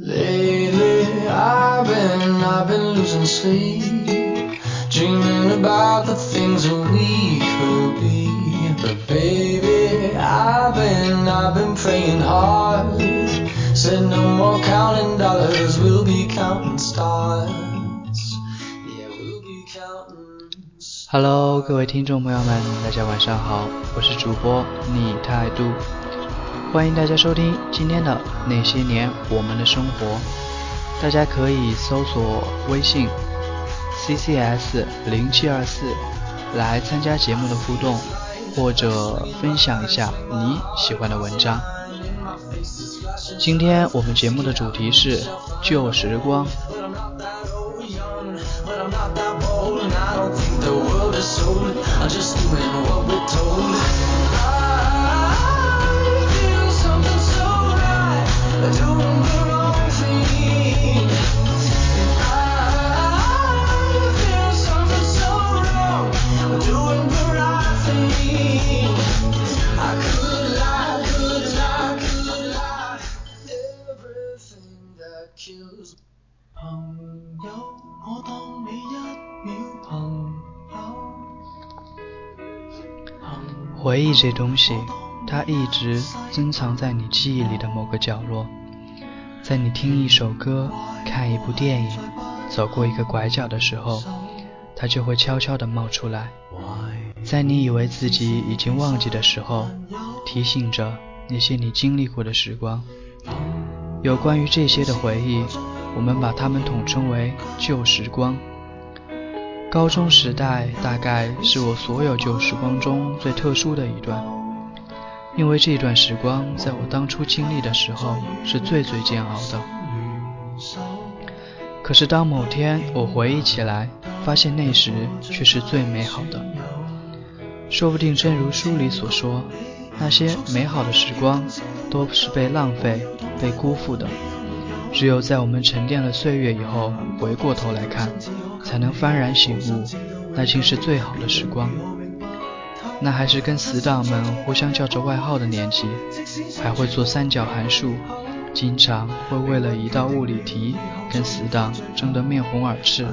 Lately, I've been, I've been losing sleep, dreaming about the things that we could be. But baby, I've been, I've been praying hard. Said no more counting dollars, we'll be counting stars. Yeah, we'll be counting. stars. Hello，各位听众朋友们，大家晚上好，我是主播逆态度， 欢迎大家收听今天的那些年我们的生活。大家可以搜索微信 CCS 零七二四来参加节目的互动，或者分享一下你喜欢的文章。今天我们节目的主题是旧时光。回忆这东西，它一直珍藏在你记忆里的某个角落，在你听一首歌、看一部电影、走过一个拐角的时候，它就会悄悄地冒出来，在你以为自己已经忘记的时候，提醒着那些你经历过的时光。有关于这些的回忆，我们把它们统称为旧时光。高中时代大概是我所有旧时光中最特殊的一段，因为这段时光在我当初经历的时候是最最煎熬的。可是当某天我回忆起来，发现那时却是最美好的。说不定正如书里所说，那些美好的时光都是被浪费、被辜负的。只有在我们沉淀了岁月以后，回过头来看，才能幡然醒悟，那竟是最好的时光。那还是跟死党们互相叫着外号的年纪，还会做三角函数，经常会为了一道物理题跟死党争得面红耳赤。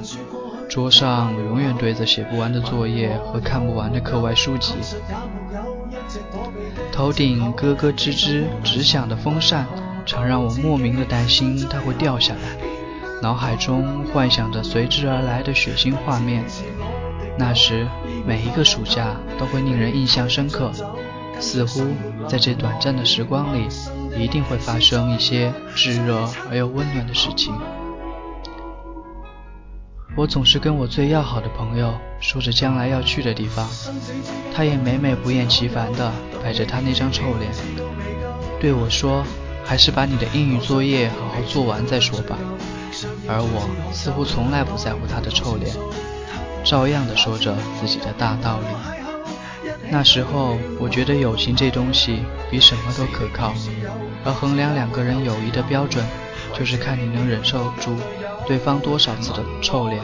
桌上永远堆着写不完的作业和看不完的课外书籍，头顶咯咯吱吱直响的风扇。常让我莫名的担心它会掉下来，脑海中幻想着随之而来的血腥画面。那时每一个暑假都会令人印象深刻，似乎在这短暂的时光里，一定会发生一些炙热而又温暖的事情。我总是跟我最要好的朋友说着将来要去的地方，他也每每不厌其烦地摆着他那张臭脸，对我说。还是把你的英语作业好好做完再说吧。而我似乎从来不在乎他的臭脸，照样的说着自己的大道理。那时候，我觉得友情这东西比什么都可靠，而衡量两个人友谊的标准，就是看你能忍受住对方多少次的臭脸。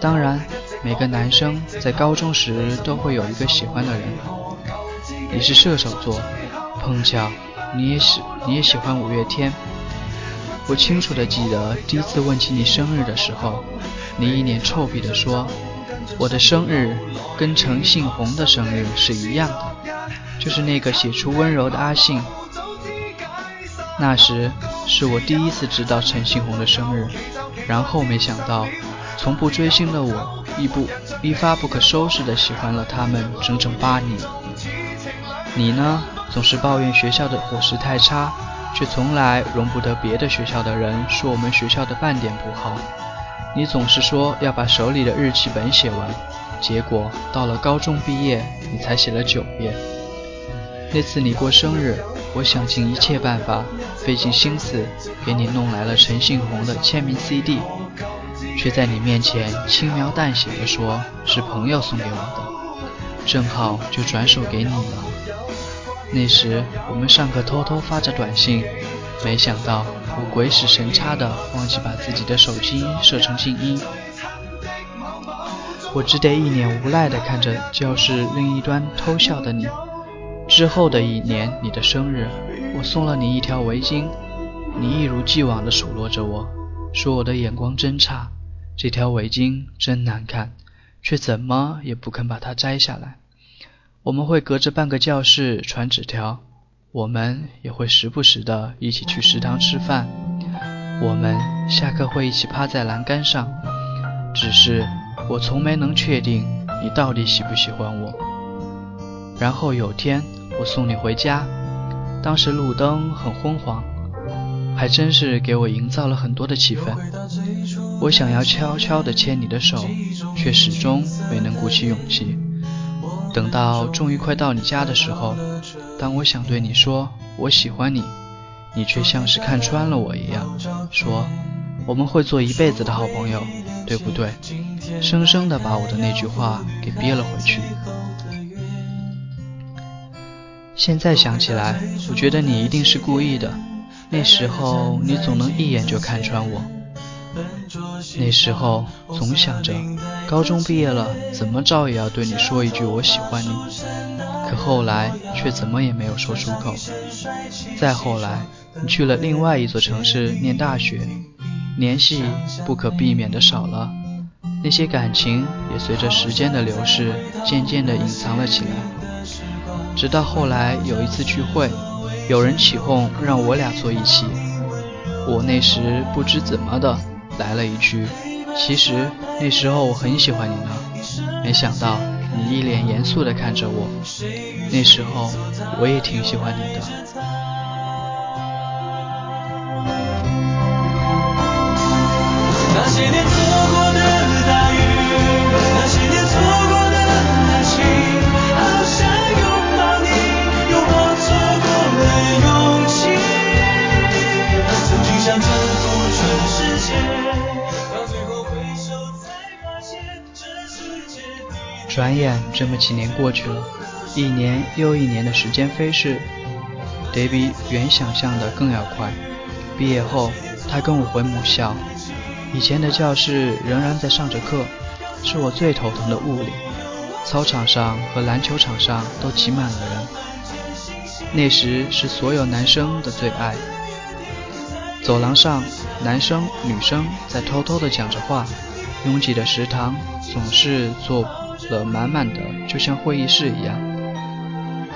当然，每个男生在高中时都会有一个喜欢的人。你是射手座，碰巧。你也喜，你也喜欢五月天。我清楚的记得第一次问起你生日的时候，你一脸臭屁的说：“我的生日跟陈信宏的生日是一样的，就是那个写出温柔的阿信。”那时是我第一次知道陈信宏的生日，然后没想到，从不追星的我，一不一发不可收拾的喜欢了他们整整八年。你呢？总是抱怨学校的伙食太差，却从来容不得别的学校的人说我们学校的半点不好。你总是说要把手里的日记本写完，结果到了高中毕业，你才写了九页。那次你过生日，我想尽一切办法，费尽心思给你弄来了陈信宏的签名 CD，却在你面前轻描淡写的说是朋友送给我的，正好就转手给你了。那时我们上课偷偷发着短信，没想到我鬼使神差的忘记把自己的手机设成静音，我只得一脸无奈的看着教室另一端偷笑的你。之后的一年，你的生日，我送了你一条围巾，你一如既往的数落着我，说我的眼光真差，这条围巾真难看，却怎么也不肯把它摘下来。我们会隔着半个教室传纸条，我们也会时不时的一起去食堂吃饭，我们下课会一起趴在栏杆上。只是我从没能确定你到底喜不喜欢我。然后有天我送你回家，当时路灯很昏黄。还真是给我营造了很多的气氛。我想要悄悄地牵你的手，却始终没能鼓起勇气。等到终于快到你家的时候，当我想对你说我喜欢你，你却像是看穿了我一样，说我们会做一辈子的好朋友，对不对？生生的把我的那句话给憋了回去。现在想起来，我觉得你一定是故意的。那时候你总能一眼就看穿我，那时候总想着高中毕业了怎么着也要对你说一句我喜欢你，可后来却怎么也没有说出口。再后来你去了另外一座城市念大学，联系不可避免的少了，那些感情也随着时间的流逝渐渐的隐藏了起来，直到后来有一次聚会。有人起哄让我俩坐一起，我那时不知怎么的来了一句：“其实那时候我很喜欢你呢。”没想到你一脸严肃地看着我，那时候我也挺喜欢你的。转眼这么几年过去了，一年又一年的时间飞逝，得比原想象的更要快。毕业后，他跟我回母校。以前的教室仍然在上着课，是我最头疼的物理。操场上和篮球场上都挤满了人，那时是所有男生的最爱。走廊上，男生女生在偷偷地讲着话，拥挤的食堂总是坐了满满的，就像会议室一样。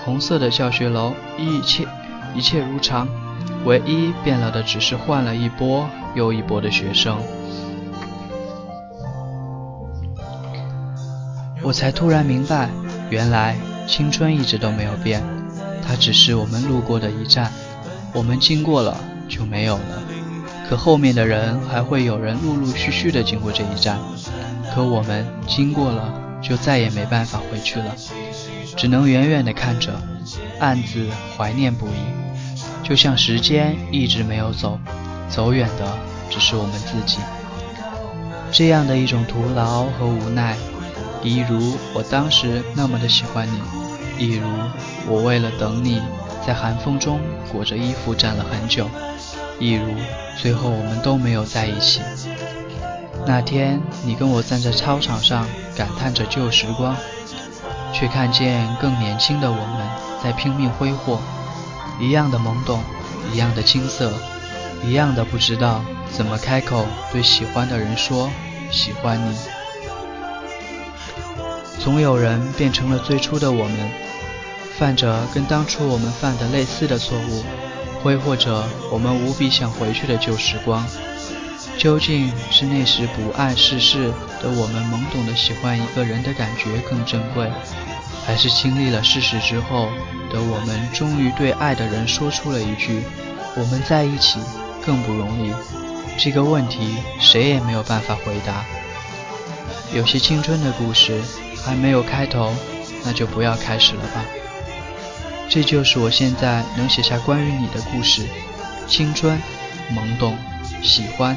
红色的教学楼，一切一切如常，唯一变了的只是换了一波又一波的学生。我才突然明白，原来青春一直都没有变，它只是我们路过的一站，我们经过了就没有了。可后面的人还会有人陆陆续续的经过这一站，可我们经过了就再也没办法回去了，只能远远的看着，暗自怀念不已。就像时间一直没有走，走远的只是我们自己。这样的一种徒劳和无奈。一如我当时那么的喜欢你，一如我为了等你在寒风中裹着衣服站了很久，一如最后我们都没有在一起。那天你跟我站在操场上感叹着旧时光，却看见更年轻的我们在拼命挥霍，一样的懵懂，一样的青涩，一样的不知道怎么开口对喜欢的人说喜欢你。总有人变成了最初的我们，犯着跟当初我们犯的类似的错误，挥霍着我们无比想回去的旧时光。究竟是那时不谙世事的我们懵懂的喜欢一个人的感觉更珍贵，还是经历了世事之后的我们终于对爱的人说出了一句“我们在一起更不容易”？这个问题谁也没有办法回答。有些青春的故事。还没有开头，那就不要开始了吧。这就是我现在能写下关于你的故事：青春、懵懂、喜欢，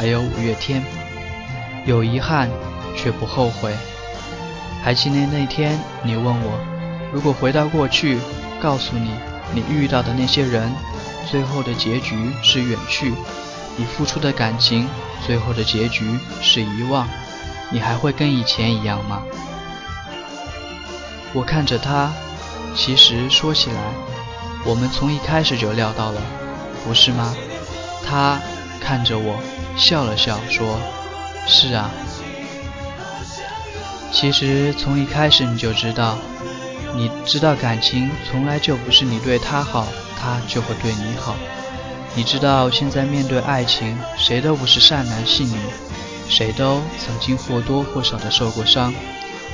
还有五月天。有遗憾，却不后悔。还记得那天你问我，如果回到过去，告诉你你遇到的那些人，最后的结局是远去；你付出的感情，最后的结局是遗忘，你还会跟以前一样吗？我看着他，其实说起来，我们从一开始就料到了，不是吗？他看着我，笑了笑，说：“是啊。”其实从一开始你就知道，你知道感情从来就不是你对他好，他就会对你好。你知道现在面对爱情，谁都不是善男信女，谁都曾经或多或少的受过伤，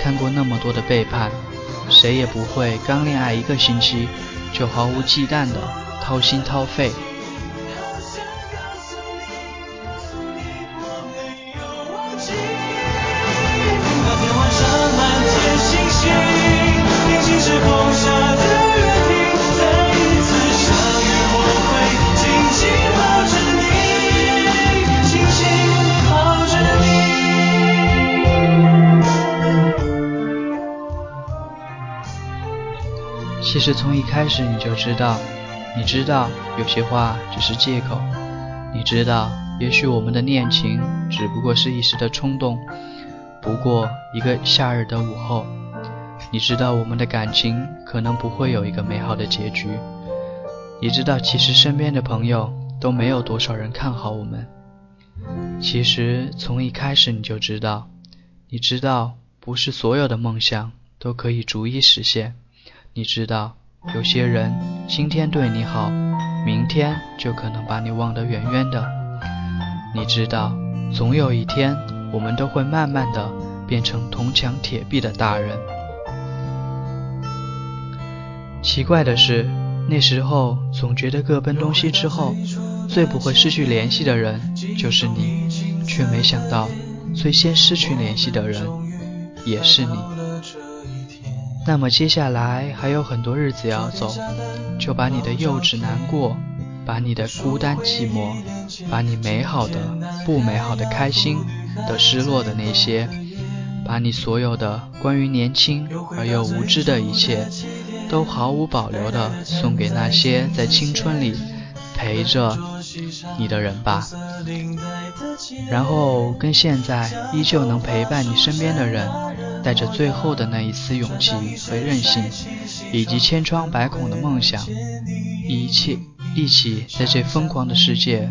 看过那么多的背叛，谁也不会刚恋爱一个星期就毫无忌惮的掏心掏肺。其实从一开始你就知道，你知道有些话只是借口，你知道也许我们的恋情只不过是一时的冲动，不过一个夏日的午后，你知道我们的感情可能不会有一个美好的结局，你知道其实身边的朋友都没有多少人看好我们，其实从一开始你就知道，你知道不是所有的梦想都可以逐一实现。你知道，有些人今天对你好，明天就可能把你忘得远远的。你知道，总有一天，我们都会慢慢的变成铜墙铁壁的大人。奇怪的是，那时候总觉得各奔东西之后，最不会失去联系的人就是你，却没想到，最先失去联系的人也是你。那么接下来还有很多日子要走，就把你的幼稚难过，把你的孤单寂寞，把你美好的、不美好的、开心的、失落的那些，把你所有的关于年轻而又无知的一切，都毫无保留的送给那些在青春里陪着你的人吧。然后跟现在依旧能陪伴你身边的人。带着最后的那一丝勇气和韧性，以及千疮百孔的梦想，一切一起在这疯狂的世界，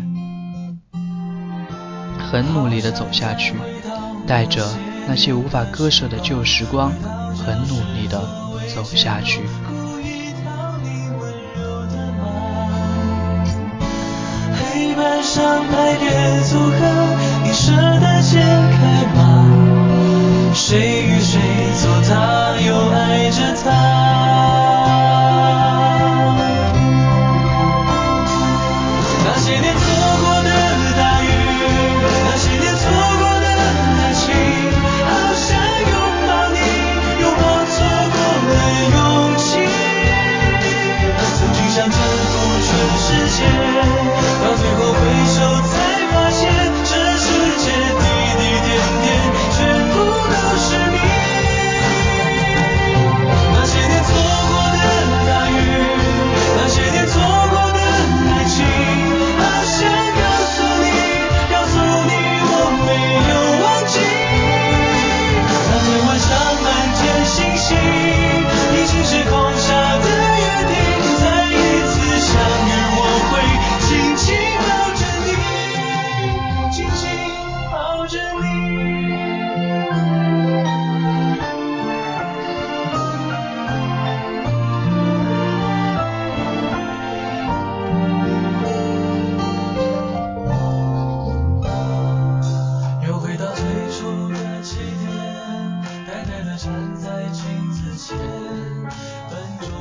很努力的走下去，带着那些无法割舍的旧时光，很努力的走下去。黑板上排列组合，你舍得解开吗？谁与谁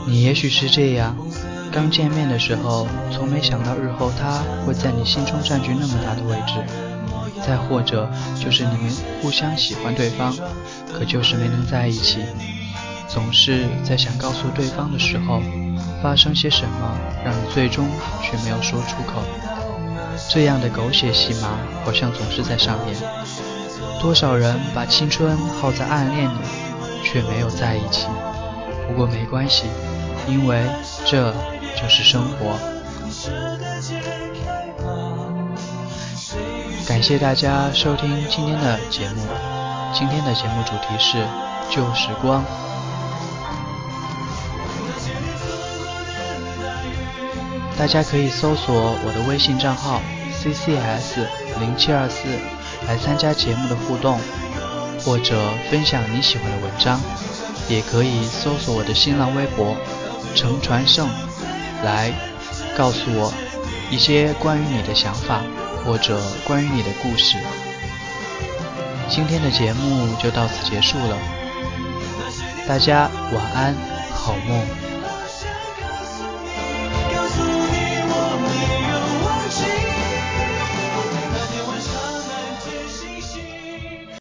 你也许是这样，刚见面的时候，从没想到日后他会在你心中占据那么大的位置。再或者，就是你们互相喜欢对方，可就是没能在一起。总是在想告诉对方的时候，发生些什么，让你最终却没有说出口。这样的狗血戏码，好像总是在上演。多少人把青春耗在暗恋里，却没有在一起。不过没关系。因为这就是生活。感谢大家收听今天的节目。今天的节目主题是旧时光。大家可以搜索我的微信账号 ccs 零七二四来参加节目的互动，或者分享你喜欢的文章，也可以搜索我的新浪微博程传胜来告诉我一些关于你的想法或者关于你的故事。今天的节目就到此结束了，大家晚安，好梦。